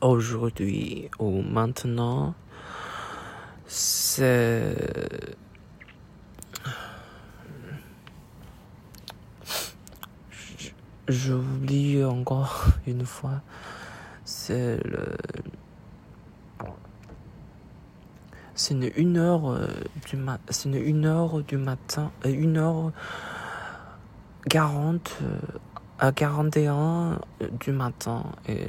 aujourd'hui ou maintenant, c'est J'oublie encore une fois, c'est le. C'est une, une heure euh, du mat, c'est une, une heure du matin, euh, une heure quarante euh, à quarante et un du matin et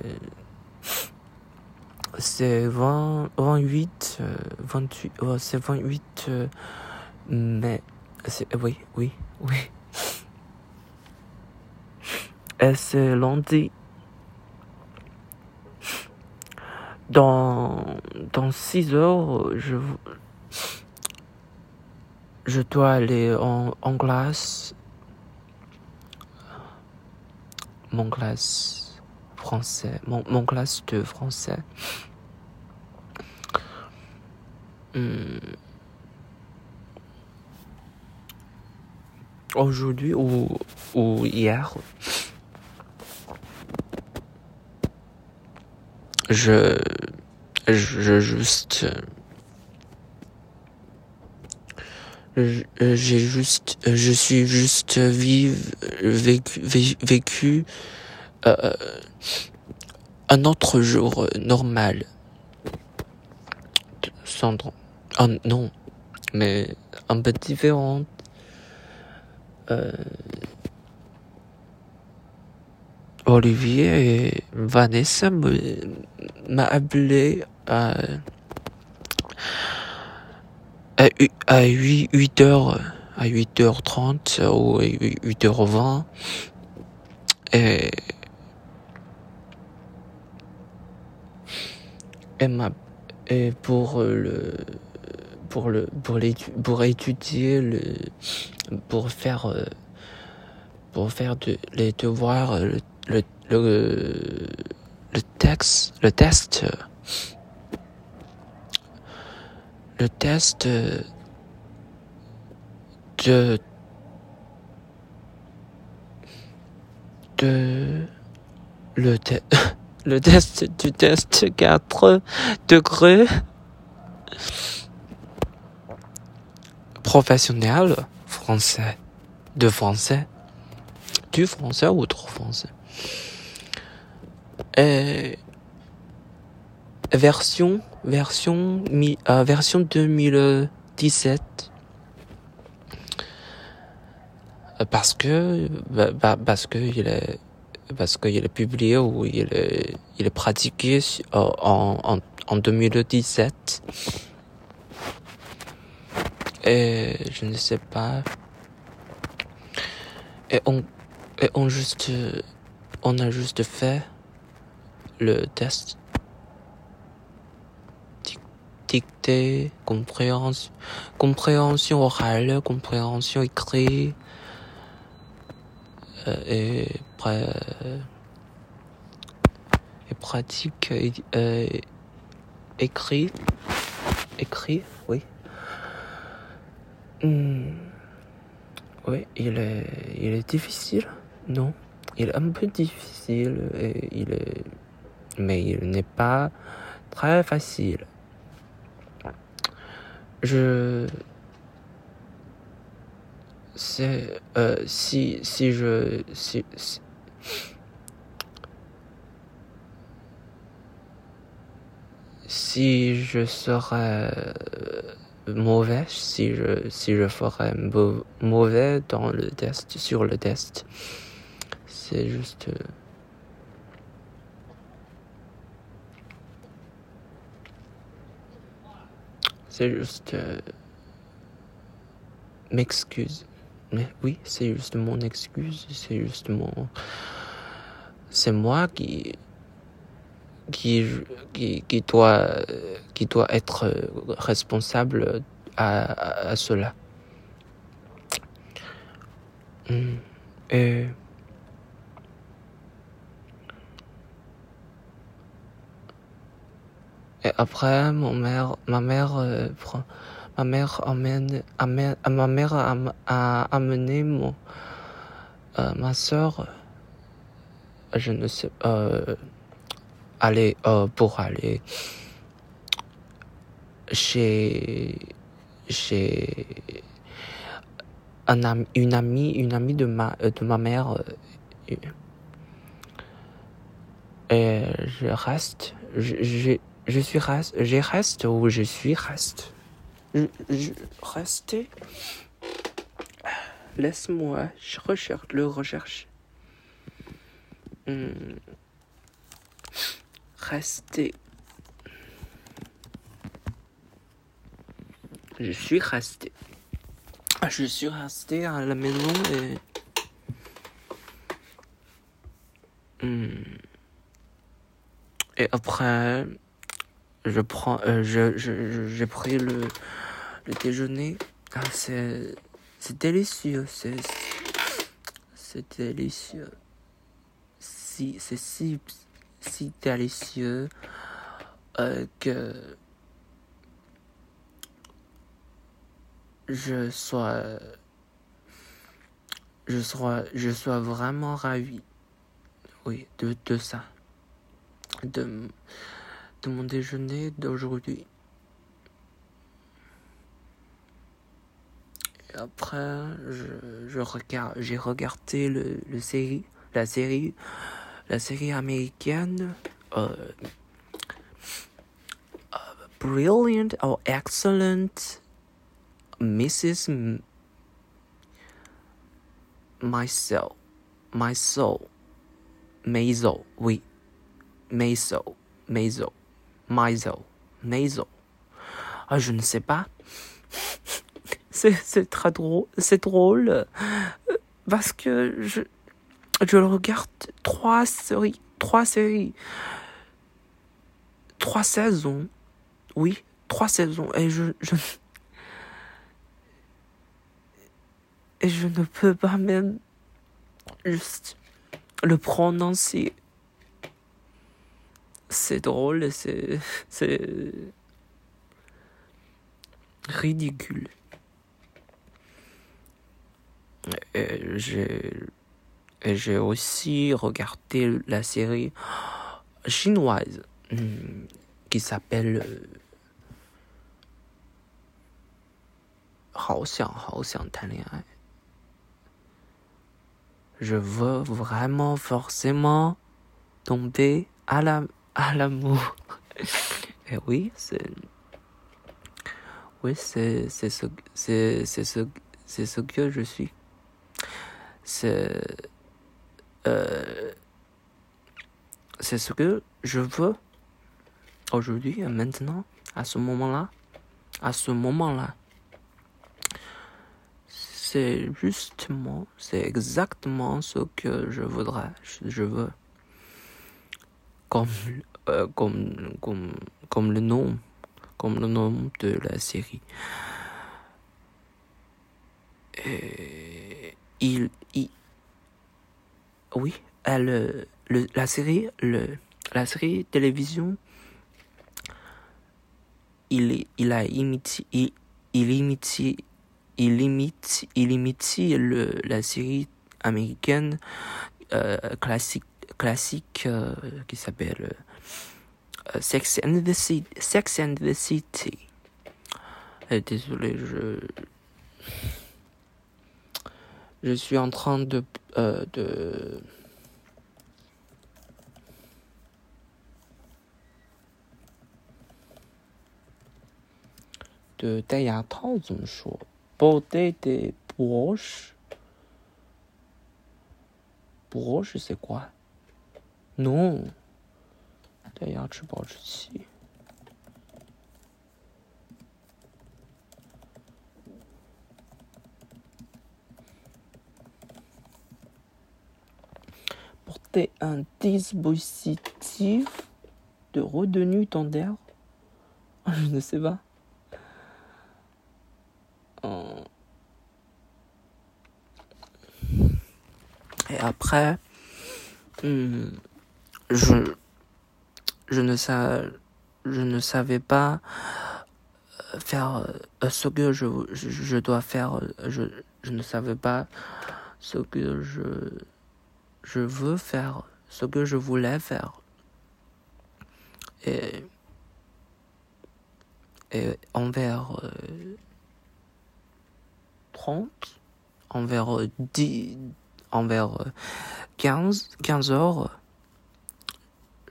c'est vingt, vingt-huit, vingt-huit, c'est vingt-huit mai, c'est, oui, oui, oui. Et c'est lundi. Dans, dans six heures, je, je dois aller en, en classe. Mon classe français, mon, mon classe de français. Hmm. Aujourd'hui ou, ou hier, je, je juste, j'ai juste, je suis juste vive, vécu, vécu euh, un autre jour normal. Sandro. Oh non, mais un peu différent. Euh, Olivier et Vanessa m'a appelé à, à, à 8, 8 h à 8h30 ou 8h20 et, et, ma, et pour le pour le pour pour étudier le pour faire pour faire de, les devoirs le le, le, le texte, le test, le test de, de, le, te, le test du test 4 degrés professionnel français, de français, du français ou trop français. Et version version mi, euh, version 2017 parce que bah, bah, parce que il est parce qu'il est publié ou il est il pratiqué en, en, en 2017 et je ne sais pas. Et on et on juste on a juste fait le test. Dictée, compréhension, compréhension orale, compréhension écrite et, et pratique euh, écrit, écrit, oui. Hmm. Oui, il est, il est difficile, non? il est un peu difficile et il est, mais il n'est pas très facile. Je, c'est, euh, si, si je, si, si, je serais mauvais, si je, si je ferais mauvais dans le test, sur le test, c'est juste... Euh, c'est juste... Euh, m'excuse. Mais oui, c'est juste mon excuse, c'est juste mon... C'est moi qui... Qui, qui, qui, doit, qui doit être responsable à, à, cela. Hmm. Et Et après, mon mère, ma mère euh, prend, ma mère amène, amène, ma mère a, a amené mon, euh, ma soeur, je ne sais, euh, aller euh, pour aller chez chez un ami, une amie une amie de ma de ma mère et je reste je, je, je suis reste je reste ou je suis reste rester laisse-moi je recherche le recherche Hmm. Rester. Je suis resté. Je suis resté à la maison et. Hmm. Et après, je prends, euh, je, j'ai pris le, le déjeuner. Ah, c'est, c'est délicieux, c'est, c'est délicieux c'est si, si délicieux euh, que je sois je sois je sois vraiment ravi oui de, de ça de, de mon déjeuner d'aujourd'hui après je, j'ai regardé le, série la série la américaine uh, uh, Brilliant or Excellent Mrs. M My Soul, My Soul, Maisel, oui, Maisel, Maisel, Maisel, Maisel. Ah, je ne sais pas. c'est très drôle, c'est drôle euh, parce que je je regarde trois séries, trois séries, trois saisons. Oui, trois saisons. Et je, je, et je ne peux pas même juste le prononcer. C'est drôle, c'est, c'est ridicule. Et j'ai aussi regardé la série chinoise hmm, qui s'appelle Je veux vraiment forcément tomber à la à l'amour. Et oui, c'est oui, c'est ce ce ce que je suis. C'est euh, c'est ce que je veux aujourd'hui, maintenant, à ce moment-là, à ce moment-là. C'est justement, c'est exactement ce que je voudrais, je veux. Comme, euh, comme, comme, comme le nom, comme le nom de la série. Et il, il, oui, elle, le, la série, le, la série télévision, il, il a imité, il, il imite, il imite, il imite le, la série américaine euh, classique, classique euh, qui s'appelle euh, Sex and the City. Sex and the City. désolé, je je suis en train de euh, de de 戴牙套怎么说？Body de brush brush c'est quoi Non，戴牙齿保持器。un dispositif de retenue tendaire Je ne sais pas. Et après, hmm, je, je, ne je ne savais pas euh, faire euh, ce que je, je, dois faire. Je, je ne savais pas ce que je je veux faire ce que je voulais faire. et, et envers euh, 30, envers 10, envers 15, 15 heures,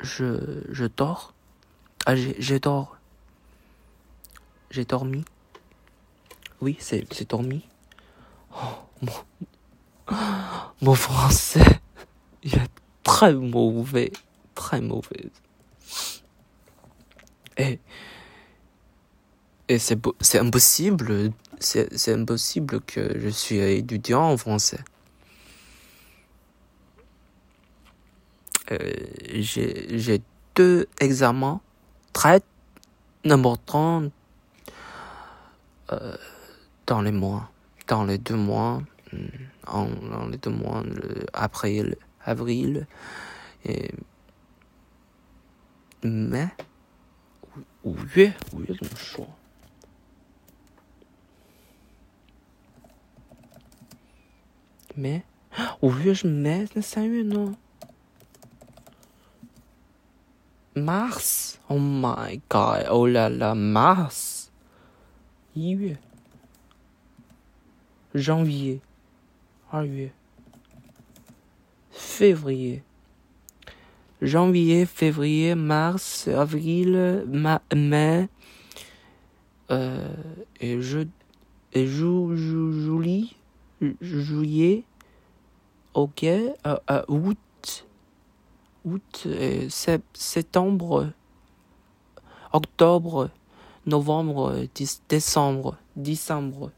je, je dors. Ah, j'ai dors. J'ai dormi. Oui, c'est dormi. Oh, mon, français, il est très mauvais, très mauvais. Et, et c'est impossible, c'est impossible que je suis étudiant en français. Euh, j'ai deux examens très importants euh, dans les mois, dans les deux mois, hmm, en, dans les deux mois, après avril et mai, 五月，五月怎么说？没，五月是没，那三月呢 ？Mars，Oh my God，Oh la la，Mars，一月，Janvier，二月，Février。janvier, février, mars, avril, mai, euh, et je, et jou, juillet, juillet, ok, euh, euh, août, août, et septembre, octobre, novembre, décembre, décembre,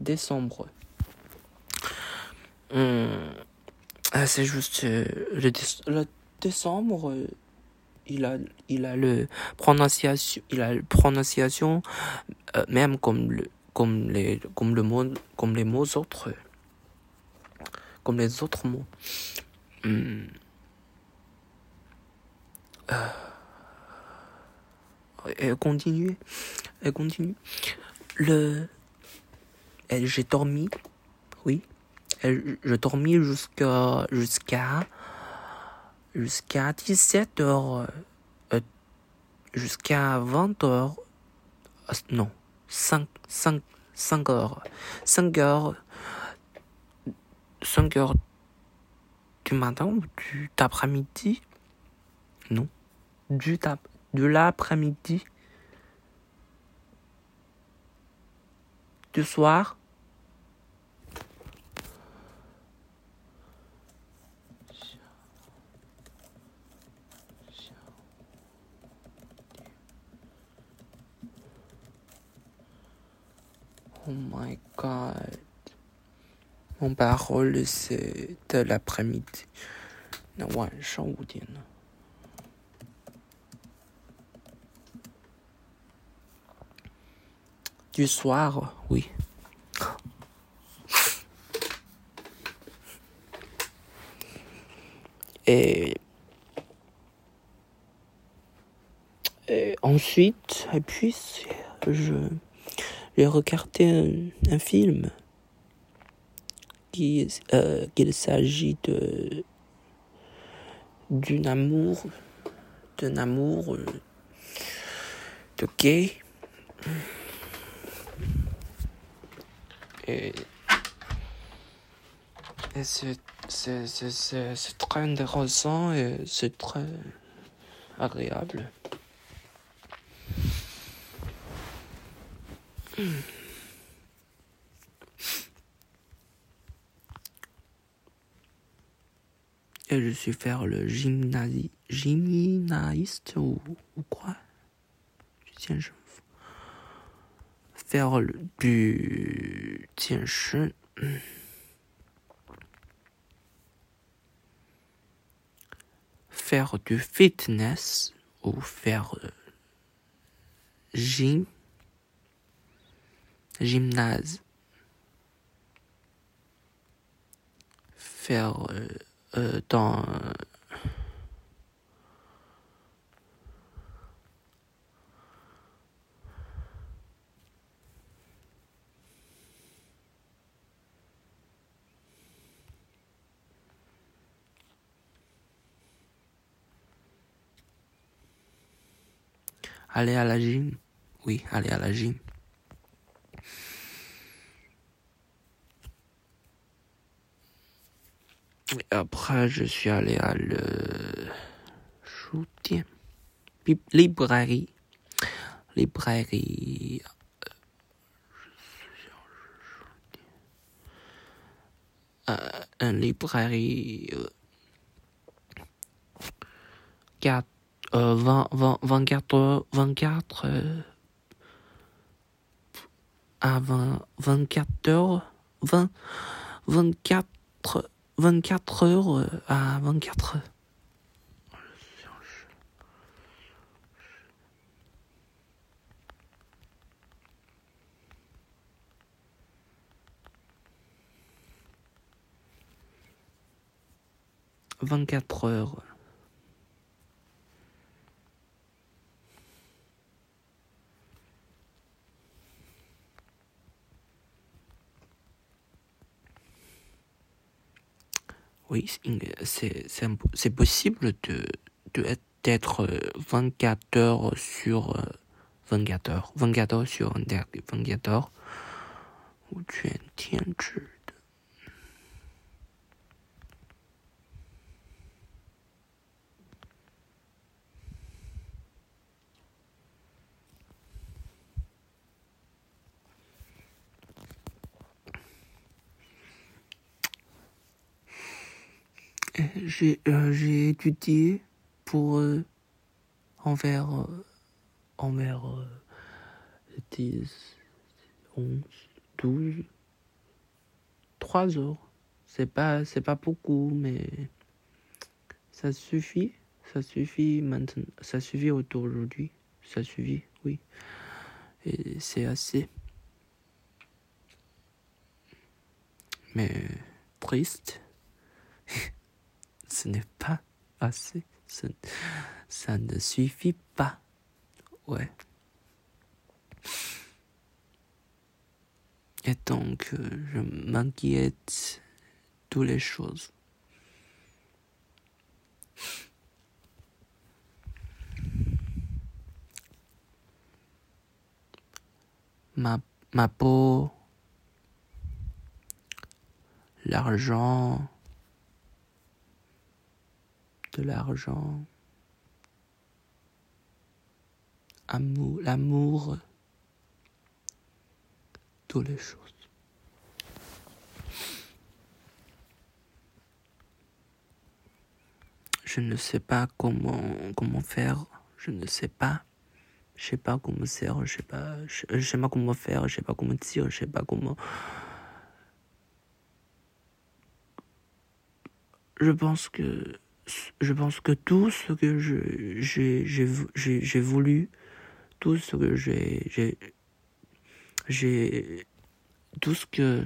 décembre. Hum. C'est juste euh, le, le, décembre, euh, il a, il a le prononciation, il a le prononciation euh, même comme le, comme les, comme le mot, comme les mots autres, comme les autres mots. Hum. Et continue, et continue. Le, j'ai dormi, oui. Je dormis jusqu'à jusqu'à jusqu'à 17 heures euh, jusqu'à 20 heures. Euh, non. 5 5 5 heures 5 heures 5 heures du matin ou du d'après-midi? Non. Du de l'après-midi. Du soir. Oh my god. Mon parole, c'est de l'après-midi. Du soir, oui. Et, ensuite, puis, je, j'ai regardé un, film euh, qu'il s'agit de d'un amour d'un amour euh, de gay. Et, et c'est très intéressant et c'est très agréable Je suis faire le gymnasi, gymnaste ou, ou quoi? Tiens, je faire le, du faire du fitness ou faire euh, gym gymnase, faire euh, euh, euh, Aller à la gym? Oui, aller à la gym. Après, je suis allé à le soutien. Librairie. Librairie. Euh, librairie. Euh, 4, euh, 20, 20, 24, 24 euh, à 20, 24 heures, 20, 24, 24 heures euh, à 24 heures. Vingt-quatre heures. Oui, c'est possible de d'être 24 heures sur 24 heures, 24 heures sur 24 heures, 无权天制 J'ai euh, j'ai étudié pour euh, envers euh, envers 10 11 12 3 heures. C'est pas c'est pas beaucoup mais ça suffit ça suffit maintenant ça suffit aujourd'hui ça suffit oui. Et c'est assez. Mais triste ce n'est pas assez. ça ne suffit pas. Ouais. Et donc, euh, je m'inquiète toutes les choses. Ma, ma peau, l'argent, de l'argent, amour, l'amour, toutes les choses. Je ne sais pas comment comment faire, je ne sais pas. Je sais pas comment faire, je sais pas, je, sais pas comment faire, je sais pas comment dire, je sais pas comment. Je pense que je pense que tout ce que j'ai, voulu, tout ce que j'ai, tout ce que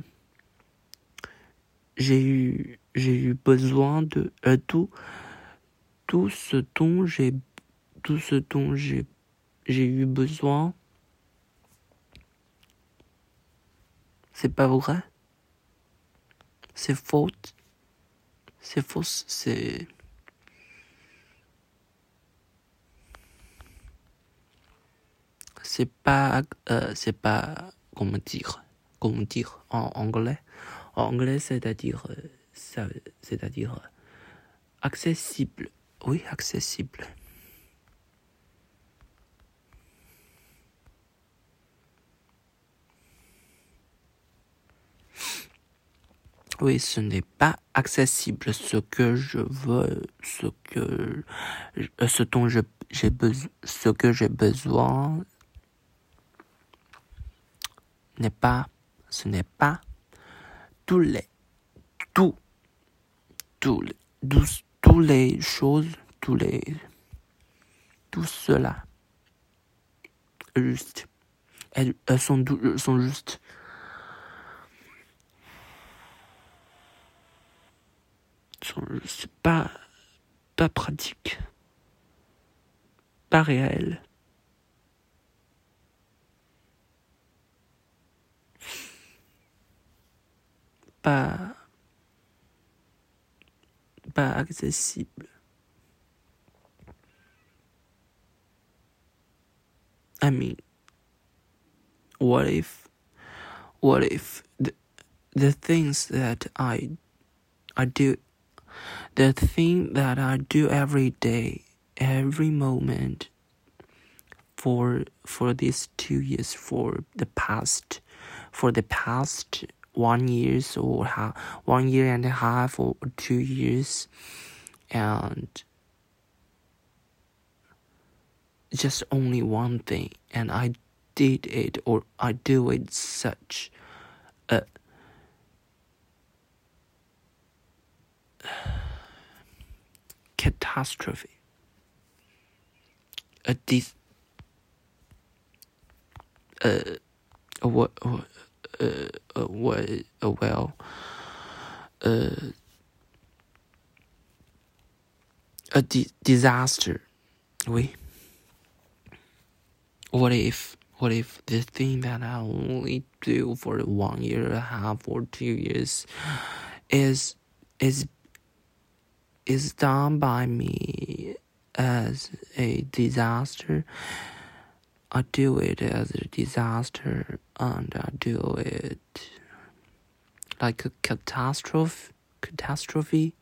j'ai eu, j'ai eu besoin de, euh, tout, tout ce dont j'ai, tout ce dont j'ai, j'ai eu besoin, c'est pas vrai, c'est faute, c'est fausse, c'est c'est pas, euh, c'est pas, comment dire, comment dire en anglais. En anglais, c'est-à-dire, euh, c'est-à-dire euh, accessible. Oui, accessible. Oui, ce n'est pas accessible. Ce que je veux, ce que, ce dont j'ai besoin, ce que j'ai besoin, n'est pas, ce n'est pas tous les, tout, tous les, tous, les choses, tous les, tout cela, juste, elles, sont, sont juste. sont pas, pas pratique, pas réel. Pas, pas accessible. I mean, what if, what if the, the things that I, I do, the thing that I do every day, every moment, for for these two years, for the past, for the past one years or half, one year and a half or two years, and just only one thing, and I did it or I do it such a catastrophe, a dis, uh, a what, uh, a what, a well, uh, a di disaster. Oui. What if, what if the thing that I only do for one year and a half or two years is, is, is done by me as a disaster? I do it as a disaster and I do it like a catastrophe catastrophe.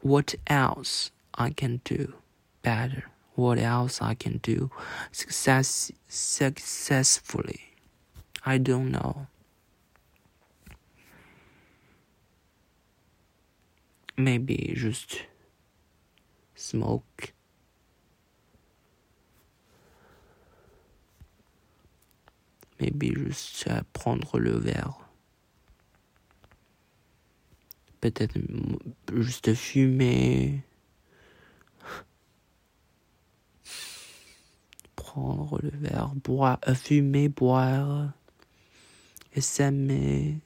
What else I can do better? What else I can do success successfully? I don't know. Maybe just smoke maybe juste prendre le verre. Peut-être juste fumer. Prendre le verre, boire, euh, fumer, boire, et s'aimer.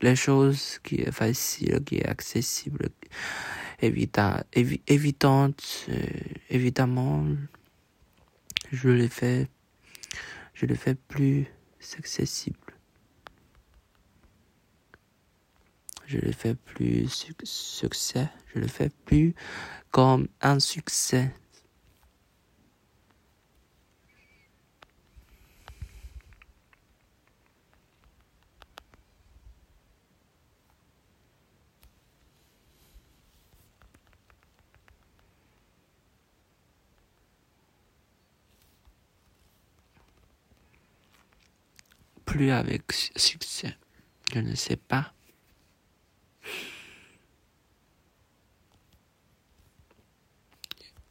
Les choses qui est facile, qui est accessible, évident, évidente, euh, évidemment, je l'ai fait, je plus accessible. Je l'ai fait plus succès, je l'ai fait plus comme un succès. Plus avec succès. Je ne sais pas.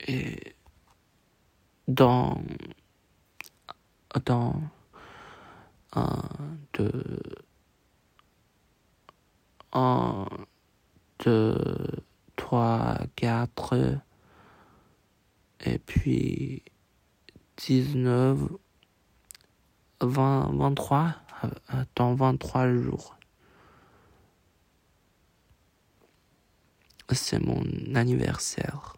Et dans dans un, deux, un, deux, trois, quatre, et puis dix-neuf 20, 23, dans 23 jours. C'est mon anniversaire.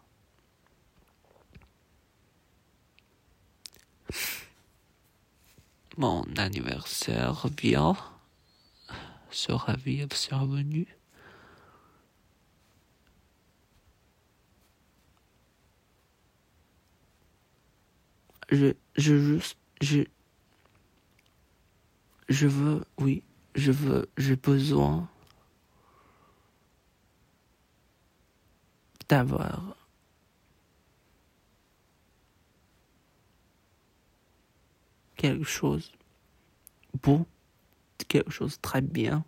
Mon anniversaire vient, sera survenu. Je, je juste, je, je veux, oui, je veux, j'ai besoin d'avoir quelque chose beau, quelque chose très bien,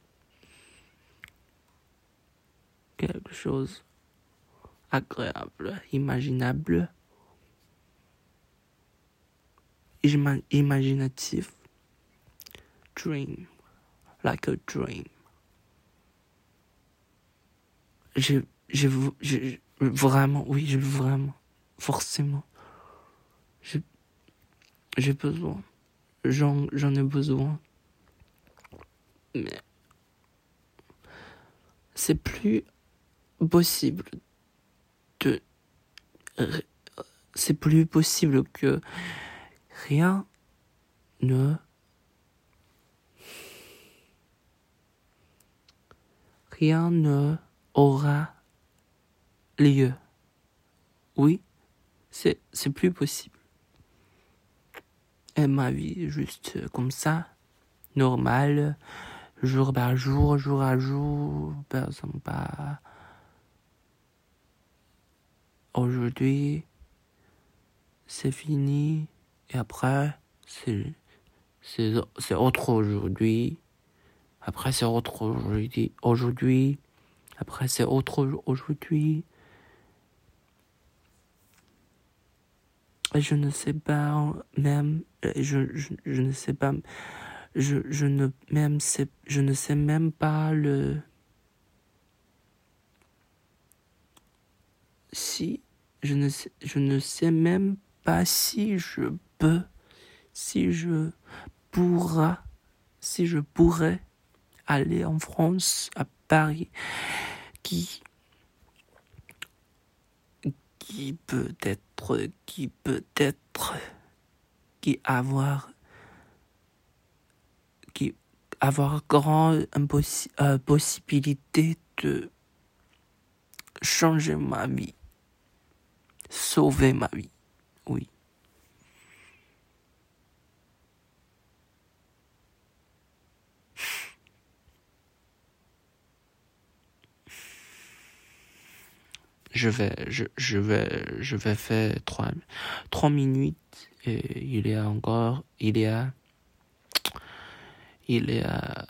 quelque chose agréable, imaginable, imaginatif dream, like a dream. Je, vraiment, oui, je vraiment, forcément. J'ai besoin. J'en, j'en ai besoin. Mais c'est plus possible de, c'est plus possible que rien ne rien ne aura lieu. Oui, c'est, plus possible. Et ma vie, juste comme ça, normale, jour par jour, jour à jour, personne pas. Aujourd'hui, c'est fini, et après, c'est autre aujourd'hui. Après, c'est autre aujourd'hui. Aujourd'hui. Après, c'est autre aujourd'hui. Et je ne sais pas même, je, je, je ne sais pas, je, je ne même sais, je ne sais même pas le, si, je ne sais, je ne sais même pas si je peux, si je pourrais, si je pourrais aller en France, à Paris, qui, peut être, qui peut être, qui avoir, qui avoir grande euh, possibilité de changer ma vie, sauver ma vie, oui. Je vais, je, je vais, je vais faire trois, trois minutes et il y a encore, il y a, il y a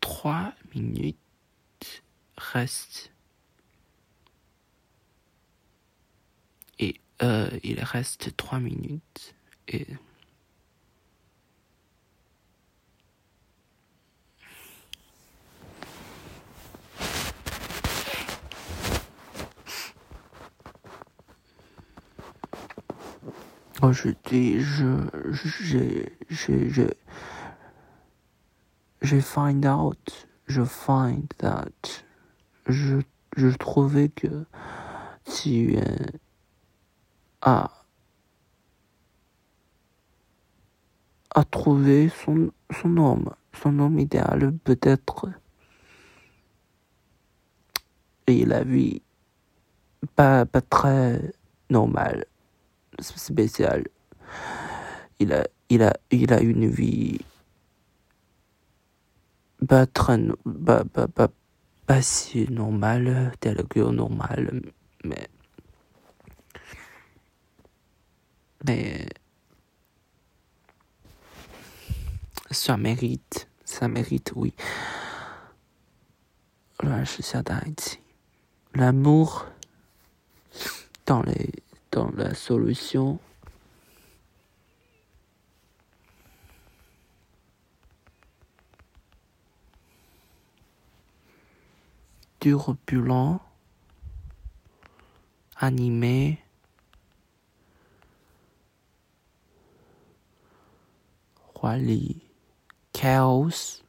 trois minutes reste. Et euh, il reste trois minutes et Aujourd'hui, je, j'ai, j'ai, j'ai, j'ai find out, je find that, je, je trouvais que tu a, a trouvé son, son homme, son homme idéal, peut-être. Et la vie, pas, pas très normale spécial. Il a, il a, il a une vie pas très, pas, pas, pas, pas si normale, telle que normale, mais, mais, ça mérite, ça mérite, oui. L'amour dans les dans la solution. Turbulent, animé, roi chaos,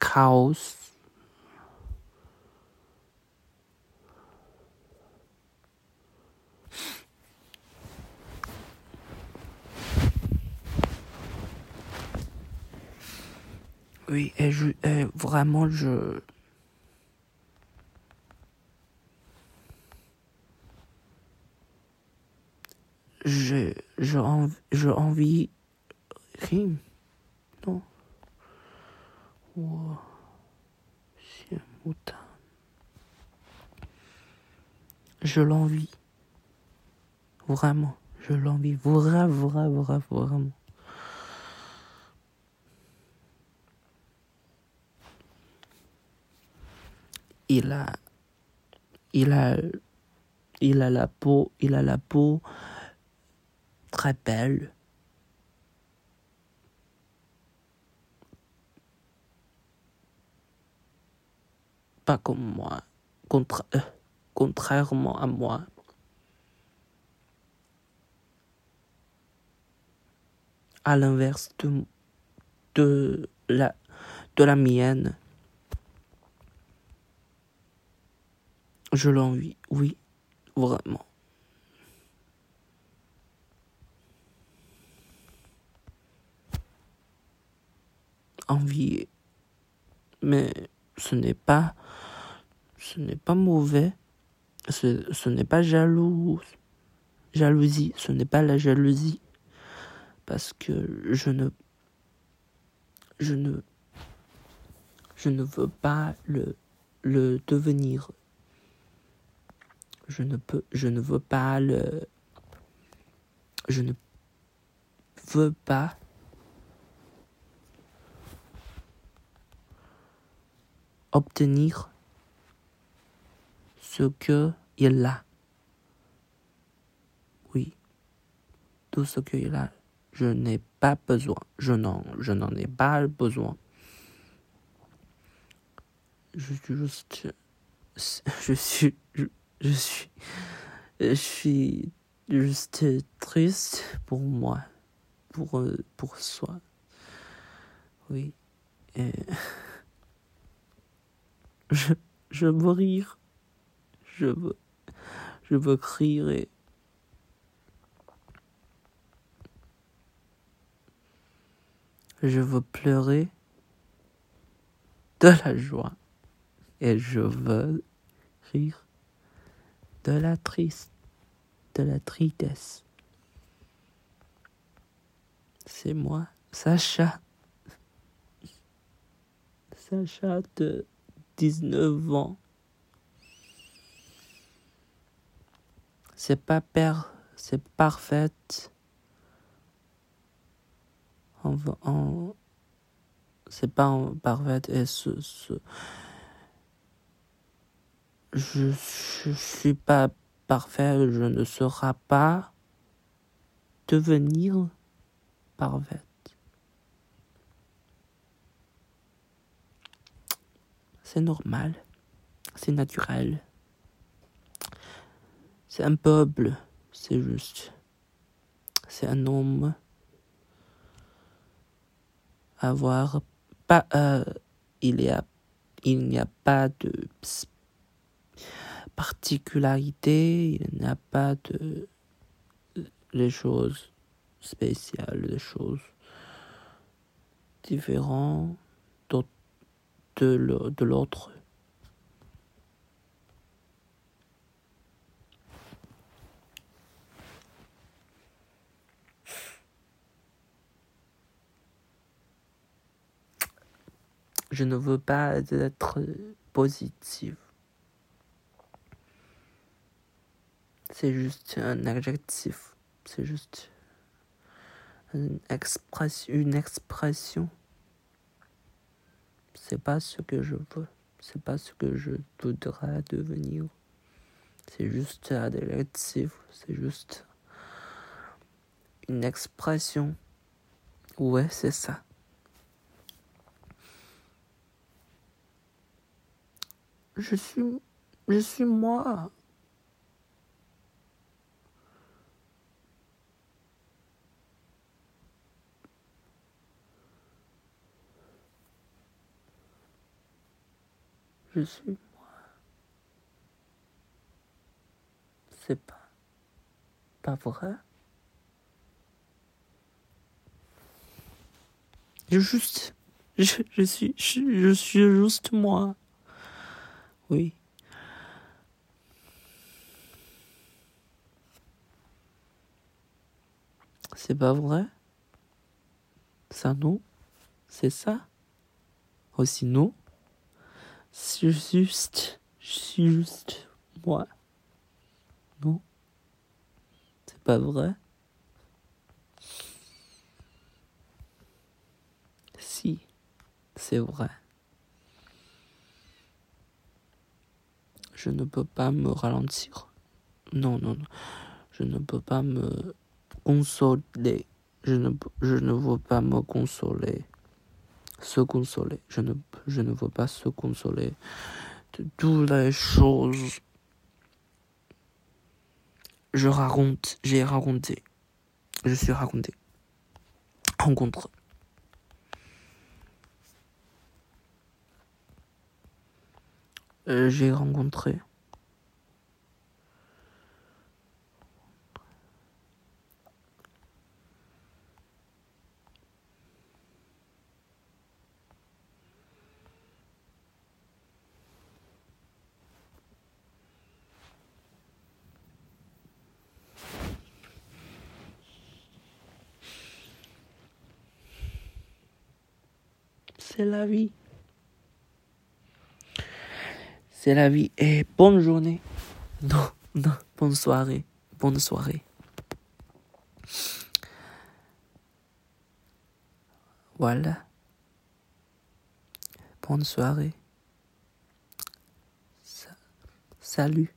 chaos, Oui, et, je, vraiment, je... Je, je, je envie... Rime Non. Wow. Je l'envie. Vraiment. Je l'envie. Vraiment, vraiment, vraiment. Il a, il a, il a la peau, il a la peau très belle. Pas comme moi, euh, contrairement à moi. À l'inverse de, de, la, de la mienne. Je l'envie, oui, vraiment. Envie, mais ce n'est pas ce n'est pas mauvais. Ce, n'est pas jaloux. Jalousie, ce n'est pas la jalousie. Parce que je ne. Je ne. Je ne veux pas le, le devenir. Je ne peux. Je ne veux pas le. Je ne veux pas obtenir ce que il a. Oui, tout ce qu'il a, je n'ai pas besoin. Je n'en, je n'en ai pas besoin. Je suis juste, je suis, je suis, je suis juste triste pour moi, pour, pour soi. Oui. Je, je veux rire. Je veux, je veux crier. Je veux pleurer de la joie. Et je veux rire de la triste, de la tristesse. C'est moi, Sacha. Sacha de 19 ans. C'est pas père, c'est parfaite. On, on c'est pas parfaite et ce, ce je, je suis pas parfait, je ne serai pas devenir parfaite. C'est normal, c'est naturel. C'est un peuple, c'est juste. C'est un homme. Avoir pas, euh, il a, il n'y a pas de particularité, il n'y a pas de les choses spéciales, des choses différentes de l'autre. Je ne veux pas être positif. C'est juste un adjectif. C'est juste une expression. Une expression. C'est pas ce que je veux. C'est pas ce que je voudrais devenir. C'est juste un adjectif. C'est juste une expression. Ouais, c'est ça. Je suis, je suis moi. Je suis moi. C'est pas, pas vrai. Je juste, je, je suis, je, je suis juste moi. Oui. C'est pas vrai? Ça non? C'est ça? Aussi non? C'est juste, suis juste moi. Non C'est pas vrai Si, c'est vrai. je ne peux pas me ralentir. Non, non, non. Je ne peux pas me consoler. Je ne, je ne veux pas me consoler. Se consoler. Je ne, je ne veux pas se consoler de toutes les choses. Je raconte, j'ai raconté. Je suis raconté. Rencontre. Euh, j'ai rencontré. C'est la vie. C'est la vie. Et bonne journée. Non, non, bonne soirée. Bonne soirée. Voilà. Bonne soirée. Salut.